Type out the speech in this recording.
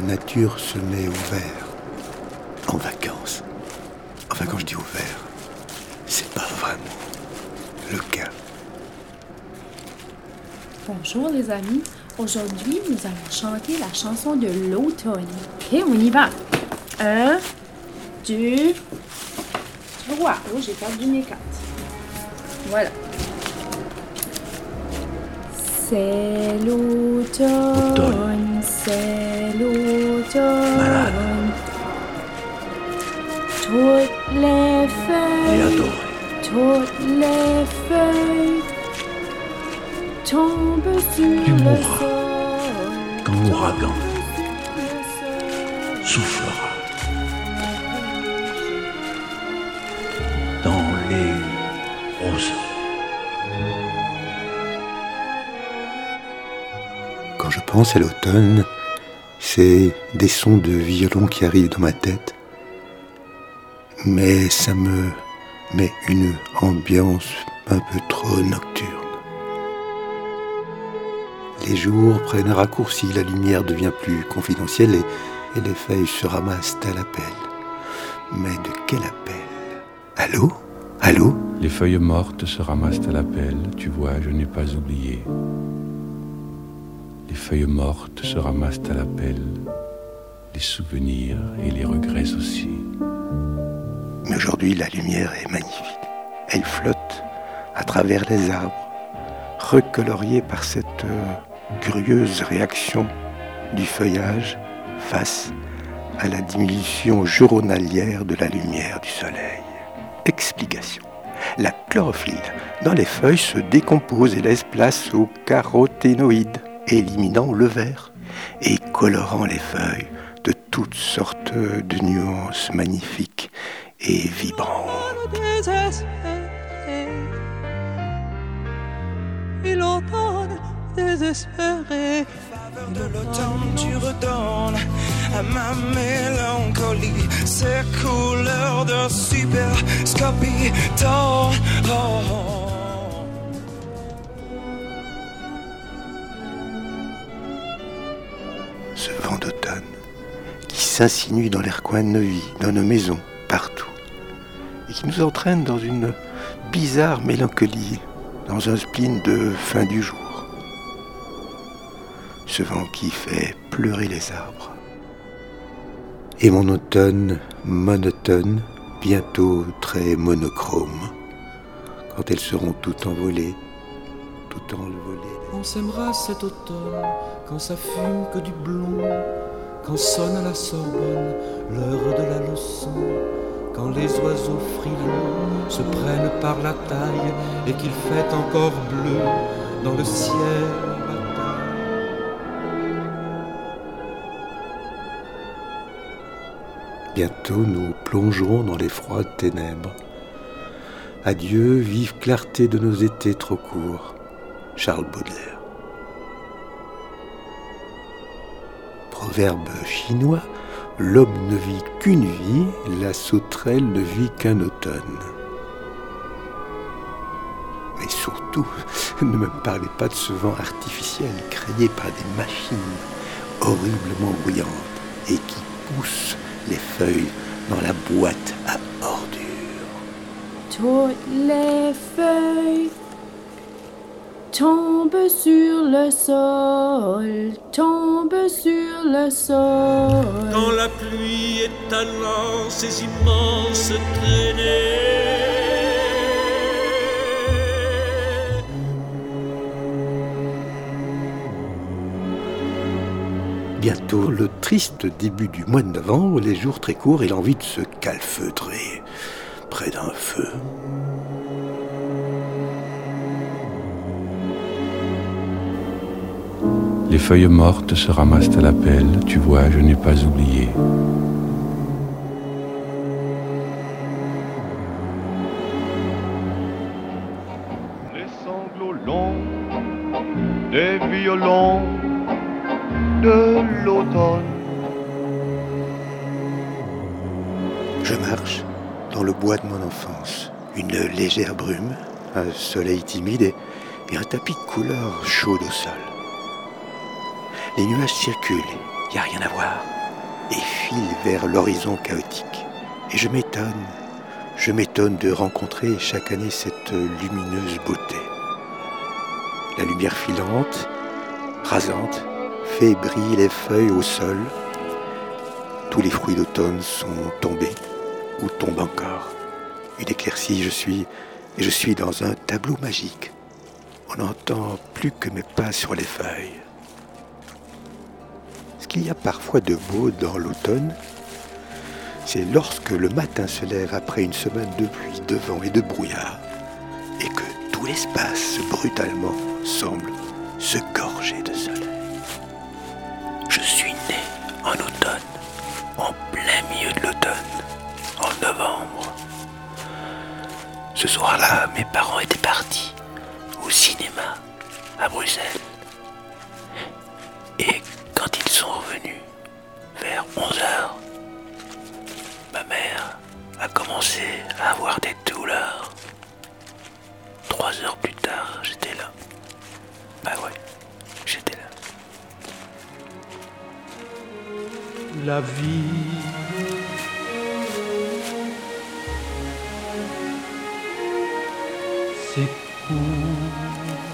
la nature se met au vert, en vacances. Enfin, quand je dis au vert, c'est pas vraiment le cas. Bonjour les amis, aujourd'hui nous allons chanter la chanson de l'automne. Ok, on y va. Un, deux, trois. Oh, j'ai perdu mes cartes. Voilà. C'est l'automne, c'est l'automne. Malade. Toutes les Et feuilles, adoré. toutes les feuilles tombent sur Tu le mourras sol. quand l'ouragan soufflera dans les roses. Quand je pense à l'automne, c'est des sons de violon qui arrivent dans ma tête, mais ça me met une ambiance un peu trop nocturne. Les jours prennent un raccourci, la lumière devient plus confidentielle et, les feuilles se ramassent à l'appel. Mais de quel appel? Allô? Allô? Les feuilles mortes se ramassent à l'appel, tu vois, je n'ai pas oublié. Les feuilles mortes se ramassent à l'appel, les souvenirs et les regrets aussi. Mais aujourd'hui, la lumière est magnifique. Elle flotte à travers les arbres, recoloriée par cette euh, curieuse réaction du feuillage face à la diminution journalière de la lumière du soleil. Explication. La chlorophylle dans les feuilles se décompose et laisse place aux caroténoïdes, éliminant le vert et colorant les feuilles de toutes sortes de nuances magnifiques et vibrantes. désespéré. De l'automne, tu redonnes à ma mélancolie ces couleurs de superscopie. Dans, oh, ce vent d'automne qui s'insinue dans les recoins de nos vies, dans nos maisons, partout, et qui nous entraîne dans une bizarre mélancolie, dans un spleen de fin du jour. Ce vent qui fait pleurer les arbres. Et mon automne monotone, bientôt très monochrome, quand elles seront toutes envolées, tout. On s'aimera cet automne quand ça fume que du blond, quand sonne à la Sorbonne l'heure de la leçon, quand les oiseaux frileux se prennent par la taille et qu'il fait encore bleu dans le ciel bataille. Bientôt nous plongerons dans les froides ténèbres. Adieu, vive clarté de nos étés trop courts. Charles Baudelaire. Proverbe chinois, l'homme ne vit qu'une vie, la sauterelle ne vit qu'un automne. Mais surtout, ne me parlez pas de ce vent artificiel créé par des machines horriblement bruyantes et qui poussent les feuilles dans la boîte à ordures. Toutes les feuilles tombent sur le sol, tombent sur le sol. Quand la pluie étalant ses immenses traînées. Bientôt le triste début du mois de novembre, les jours très courts et l'envie de se calfeutrer près d'un feu. Les feuilles mortes se ramassent à l'appel, tu vois, je n'ai pas oublié. les sanglots longs des violons de l'automne. Je marche dans le bois de mon enfance. Une légère brume, un soleil timide et, et un tapis de couleur chaude au sol. Les nuages circulent il n'y a rien à voir, et file vers l'horizon chaotique. Et je m'étonne, je m'étonne de rencontrer chaque année cette lumineuse beauté. La lumière filante, rasante, fait briller les feuilles au sol. Tous les fruits d'automne sont tombés ou tombent encore. Une éclaircie, je suis, et je suis dans un tableau magique. On n'entend plus que mes pas sur les feuilles. Qu'il y a parfois de beau dans l'automne, c'est lorsque le matin se lève après une semaine de pluie, de vent et de brouillard, et que tout l'espace brutalement semble se gorger de soleil. Je suis né en automne, en plein milieu de l'automne, en novembre. Ce soir-là, mes parents étaient partis au cinéma à Bruxelles. Sont revenus, vers 11 heures, ma mère a commencé à avoir des douleurs. Trois heures plus tard, j'étais là. Bah ouais, j'étais là. La vie s'écoule